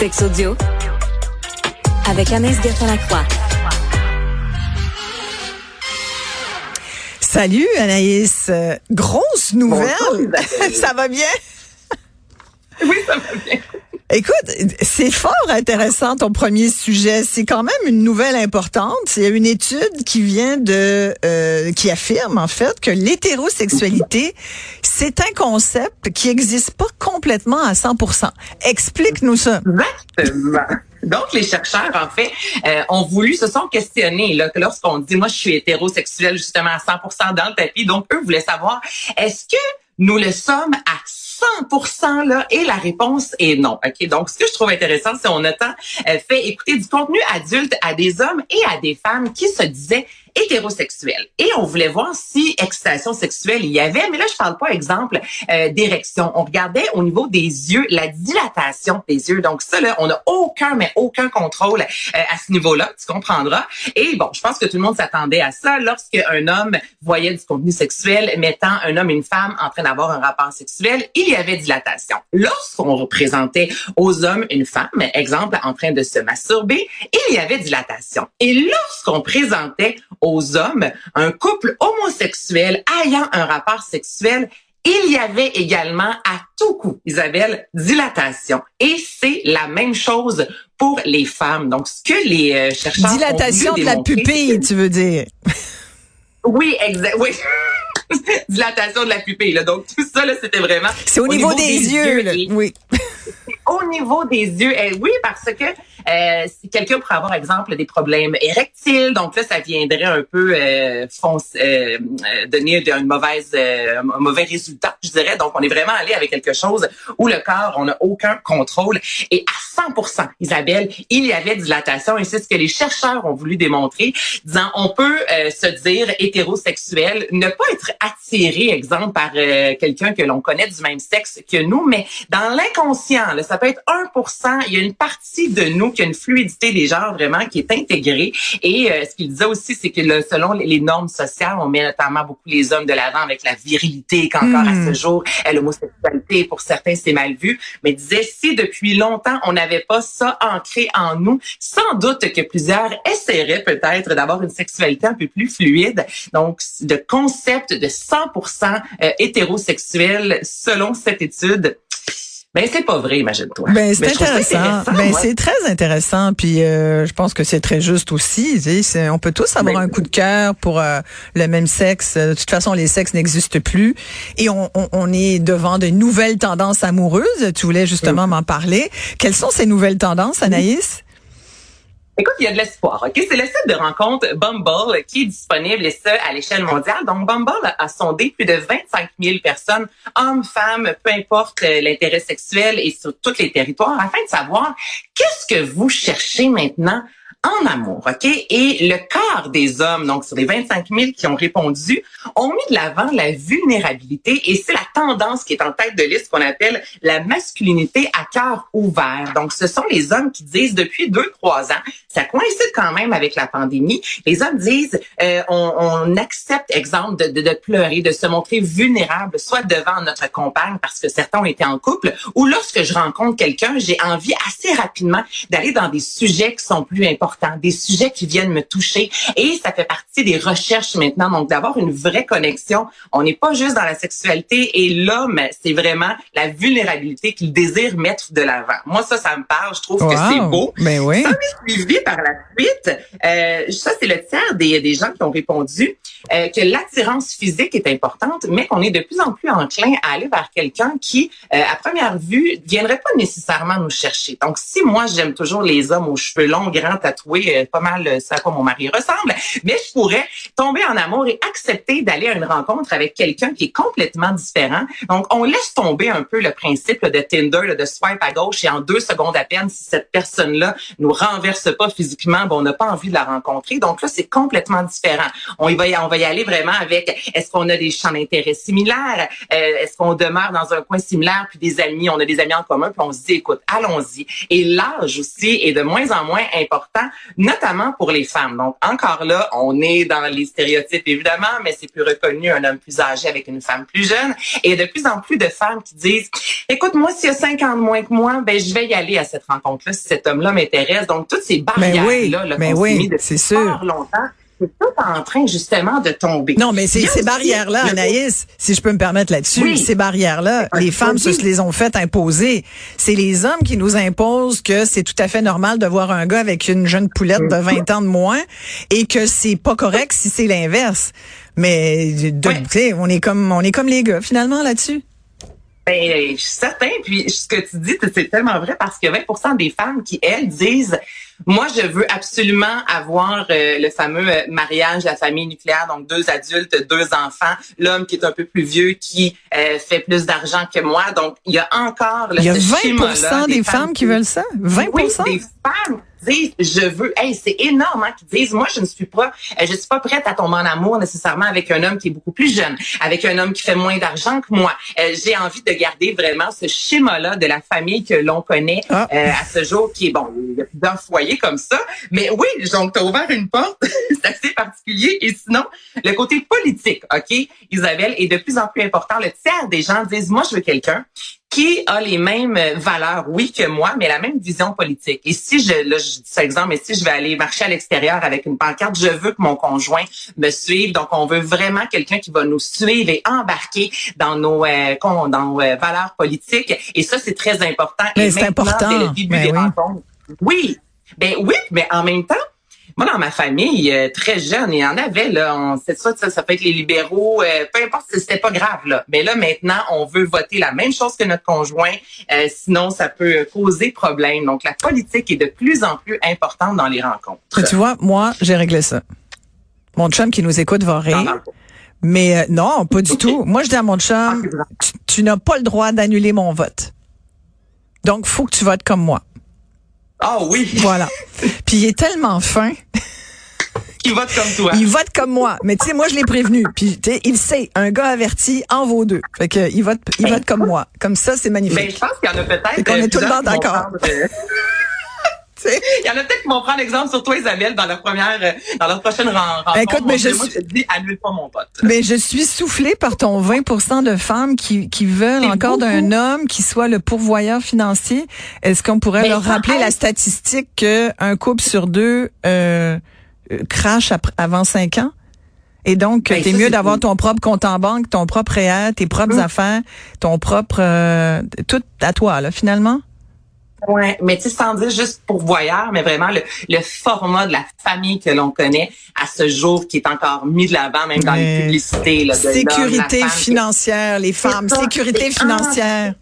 Sex audio avec Anaïs Gertin-Lacroix. Salut Anaïs. Euh, grosse nouvelle. ça va bien? Oui, ça va bien. Écoute, c'est fort intéressant ton premier sujet. C'est quand même une nouvelle importante. Il y a une étude qui vient de, euh, qui affirme en fait que l'hétérosexualité, c'est un concept qui n'existe pas complètement à 100%. Explique-nous ça. Exactement. Donc, les chercheurs, en fait, euh, ont voulu, se sont questionnés là, lorsqu'on dit, moi, je suis hétérosexuel justement à 100% dans le tapis. Donc, eux voulaient savoir, est-ce que nous le sommes à 100% là et la réponse est non. OK, donc ce que je trouve intéressant c'est on a tant euh, fait écouter du contenu adulte à des hommes et à des femmes qui se disaient hétérosexuel. Et on voulait voir si excitation sexuelle il y avait, mais là je parle pas exemple euh, d'érection. On regardait au niveau des yeux la dilatation des yeux. Donc ça là, on n'a aucun mais aucun contrôle euh, à ce niveau-là, tu comprendras. Et bon, je pense que tout le monde s'attendait à ça lorsque un homme voyait du contenu sexuel mettant un homme et une femme en train d'avoir un rapport sexuel, il y avait dilatation. Lorsqu'on représentait aux hommes une femme, exemple en train de se masturber, il y avait dilatation. Et lorsqu'on présentait aux hommes, un couple homosexuel ayant un rapport sexuel, il y avait également à tout coup, Isabelle, dilatation. Et c'est la même chose pour les femmes. Donc, ce que les euh, chercheurs dilatation de la pupille, tu veux dire Oui, exact. Oui. dilatation de la pupille. Là. Donc tout ça, là, c'était vraiment. C'est au, niveau, des, yeux. là. Oui. au niveau des yeux, eh, oui, parce que euh, si quelqu'un pourrait avoir, exemple, des problèmes érectiles, donc là, ça viendrait un peu euh, fonce, euh, euh donner un, mauvaise, euh, un mauvais résultat, je dirais. Donc, on est vraiment allé avec quelque chose où le corps, on n'a aucun contrôle. Et à 100 Isabelle, il y avait dilatation. Et c'est ce que les chercheurs ont voulu démontrer, disant, on peut se dire hétérosexuel, ne pas être attiré, exemple, par quelqu'un que l'on connaît du même sexe que nous, mais dans l'inconscient, ça peut être 1 il y a une partie de nous qui a une fluidité des genres vraiment qui est intégrée. Et euh, ce qu'il disait aussi, c'est que selon les normes sociales, on met notamment beaucoup les hommes de l'avant avec la virilité qu'encore à ce hmm. jour, l'homosexualité, pour certains, c'est mal vu. Mais il disait, si depuis longtemps, on n'avait pas ça ancré en nous, sans doute que plusieurs essaieraient peut-être d'avoir une sexualité un peu plus fluide. Donc, de concept de 100% euh, hétérosexuel selon cette étude. Ben c'est pas vrai, imagine-toi. Ben c'est intéressant. Ben c'est très intéressant. Puis euh, je pense que c'est très juste aussi. on peut tous avoir ben un coup de cœur pour euh, le même sexe. De toute façon, les sexes n'existent plus et on, on, est devant de nouvelles tendances amoureuses. Tu voulais justement m'en parler. Quelles sont ces nouvelles tendances, Anaïs? Écoute, il y a de l'espoir. Ok, c'est le site de rencontre Bumble qui est disponible et ça à l'échelle mondiale. Donc Bumble a sondé plus de 25 000 personnes, hommes, femmes, peu importe euh, l'intérêt sexuel et sur tous les territoires, afin de savoir qu'est-ce que vous cherchez maintenant en amour, OK? Et le quart des hommes, donc sur les 25 000 qui ont répondu, ont mis de l'avant la vulnérabilité et c'est la tendance qui est en tête de liste qu'on appelle la masculinité à cœur ouvert. Donc, ce sont les hommes qui disent depuis deux, trois ans, ça coïncide quand même avec la pandémie, les hommes disent, euh, on, on, accepte, exemple, de, de, de, pleurer, de se montrer vulnérable, soit devant notre compagne parce que certains ont été en couple, ou lorsque je rencontre quelqu'un, j'ai envie assez rapidement d'aller dans des sujets qui sont plus importants des sujets qui viennent me toucher. Et ça fait partie des recherches maintenant, donc d'avoir une vraie connexion. On n'est pas juste dans la sexualité et l'homme, c'est vraiment la vulnérabilité qu'il désire mettre de l'avant. Moi, ça, ça me parle. Je trouve que c'est beau. Ben oui. Ça m'est suivi par la suite. Euh, ça, c'est le tiers des, des gens qui ont répondu euh, que l'attirance physique est importante, mais qu'on est de plus en plus enclin à aller vers quelqu'un qui, euh, à première vue, viendrait pas nécessairement nous chercher. Donc, si moi, j'aime toujours les hommes aux cheveux longs, grands, tatoués, oui, euh, pas mal euh, ça à quoi mon mari ressemble, mais je pourrais tomber en amour et accepter d'aller à une rencontre avec quelqu'un qui est complètement différent. Donc, on laisse tomber un peu le principe de Tinder, de swipe à gauche et en deux secondes à peine, si cette personne-là nous renverse pas physiquement, bon, on n'a pas envie de la rencontrer. Donc là, c'est complètement différent. On y va, on va y aller vraiment avec est-ce qu'on a des champs d'intérêt similaires, euh, est-ce qu'on demeure dans un coin similaire, puis des amis, on a des amis en commun, puis on se dit, écoute, allons-y. Et l'âge aussi est de moins en moins important notamment pour les femmes. Donc, encore là, on est dans les stéréotypes, évidemment, mais c'est plus reconnu un homme plus âgé avec une femme plus jeune. Et il y a de plus en plus de femmes qui disent, écoute, moi, s'il y a cinq ans de moins que moi, ben, je vais y aller à cette rencontre-là si cet homme-là m'intéresse. Donc, toutes ces barrières-là, là, mais oui, c'est sûr. longtemps, c'est tout en train justement de tomber. Non, mais c'est ces barrières-là, Anaïs, si je peux me permettre là-dessus, ces barrières-là, les femmes se les ont faites imposer. C'est les hommes qui nous imposent que c'est tout à fait normal de voir un gars avec une jeune poulette de 20 ans de moins et que c'est pas correct si c'est l'inverse. Mais de, on est comme on est comme les gars finalement là-dessus. Ben, je suis certain. Puis ce que tu dis, c'est tellement vrai parce que 20% des femmes qui, elles, disent moi, je veux absolument avoir euh, le fameux euh, mariage, la famille nucléaire, donc deux adultes, deux enfants, l'homme qui est un peu plus vieux, qui euh, fait plus d'argent que moi. Donc, il y a encore le Il y a 20 des, femmes, qui veulent ça? 20 oui, des femmes disent je veux hey c'est énorme hein, qui disent moi je ne suis pas je suis pas prête à tomber en amour nécessairement avec un homme qui est beaucoup plus jeune avec un homme qui fait moins d'argent que moi j'ai envie de garder vraiment ce schéma là de la famille que l'on connaît ah. à ce jour qui est bon il y a plusieurs foyers comme ça. Mais oui, donc tu as ouvert une porte, c'est assez particulier. Et sinon, le côté politique, OK, Isabelle, est de plus en plus important. Le tiers des gens disent, moi, je veux quelqu'un qui a les mêmes valeurs, oui, que moi, mais la même vision politique. Et si je, là, je dis ça exemple, mais si je vais aller marcher à l'extérieur avec une pancarte, je veux que mon conjoint me suive. Donc, on veut vraiment quelqu'un qui va nous suivre et embarquer dans nos, euh, dans nos euh, valeurs politiques. Et ça, c'est très important. Mais c'est important. Dès le début ben des rencontres. Oui, ben oui, mais en même temps, moi, dans ma famille, euh, très jeune, il y en avait, là, on, c'est ça, ça, peut être les libéraux, euh, peu importe, c'était pas grave, là. Mais là, maintenant, on veut voter la même chose que notre conjoint, euh, sinon ça peut causer problème. Donc, la politique est de plus en plus importante dans les rencontres. Tu vois, moi, j'ai réglé ça. Mon chum qui nous écoute va rire. Mais non, pas du tout. Moi, je dis à mon chum, ah, tu, tu n'as pas le droit d'annuler mon vote. Donc, faut que tu votes comme moi. Ah oui. Voilà. Puis il est tellement fin. Il vote comme toi. Il vote comme moi. Mais tu sais, moi, je l'ai prévenu. Puis, tu sais, il sait, un gars averti en vaut deux. Fait que, il vote, il vote comme moi. Comme ça, c'est magnifique. Ben, je pense qu'il y en a peut-être. qu'on est tout le monde d'accord. Il y en a peut-être qui vont prendre exemple sur toi, Isabelle, dans leur première, euh, dans leur prochaine rencontre. Écoute, mais je moi, je te dis, annule pas mon pote. Mais je suis soufflée par ton 20% de femmes qui, qui veulent encore d'un homme qui soit le pourvoyeur financier. Est-ce qu'on pourrait leur rappeler la statistique qu'un couple sur deux euh, euh crache avant cinq ans? Et donc, ben, t'es mieux d'avoir ton propre compte en banque, ton propre réel, tes propres hum. affaires, ton propre euh, tout à toi, là, finalement? Ouais, mais tu sais, sans dire juste pour voyeur, mais vraiment le, le format de la famille que l'on connaît à ce jour qui est encore mis de l'avant, même dans les publicités. Là, de sécurité financière, les femmes, sécurité financière.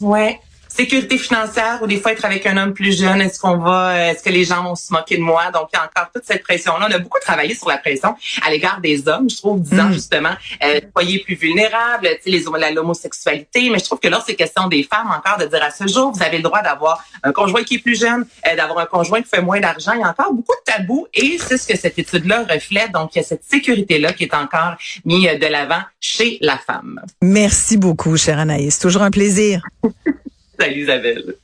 Ouais, sécurité financière ou des fois être avec un homme plus jeune, est-ce qu'on va, euh, est-ce que les gens vont se moquer de moi? Donc, il y a encore toute cette pression-là. On a beaucoup travaillé sur la pression à l'égard des hommes, je trouve, disant mm. justement, euh, soyez plus vulnérables, tu sais, les, l'homosexualité, mais je trouve que là, c'est question des femmes encore de dire à ce jour, vous avez le droit d'avoir un conjoint qui est plus jeune, euh, d'avoir un conjoint qui fait moins d'argent. Il y a encore beaucoup de tabous et c'est ce que cette étude-là reflète. Donc, il y a cette sécurité-là qui est encore mise de l'avant chez la femme. Merci beaucoup, chère Anaïs. Toujours un plaisir. Salut Isabelle.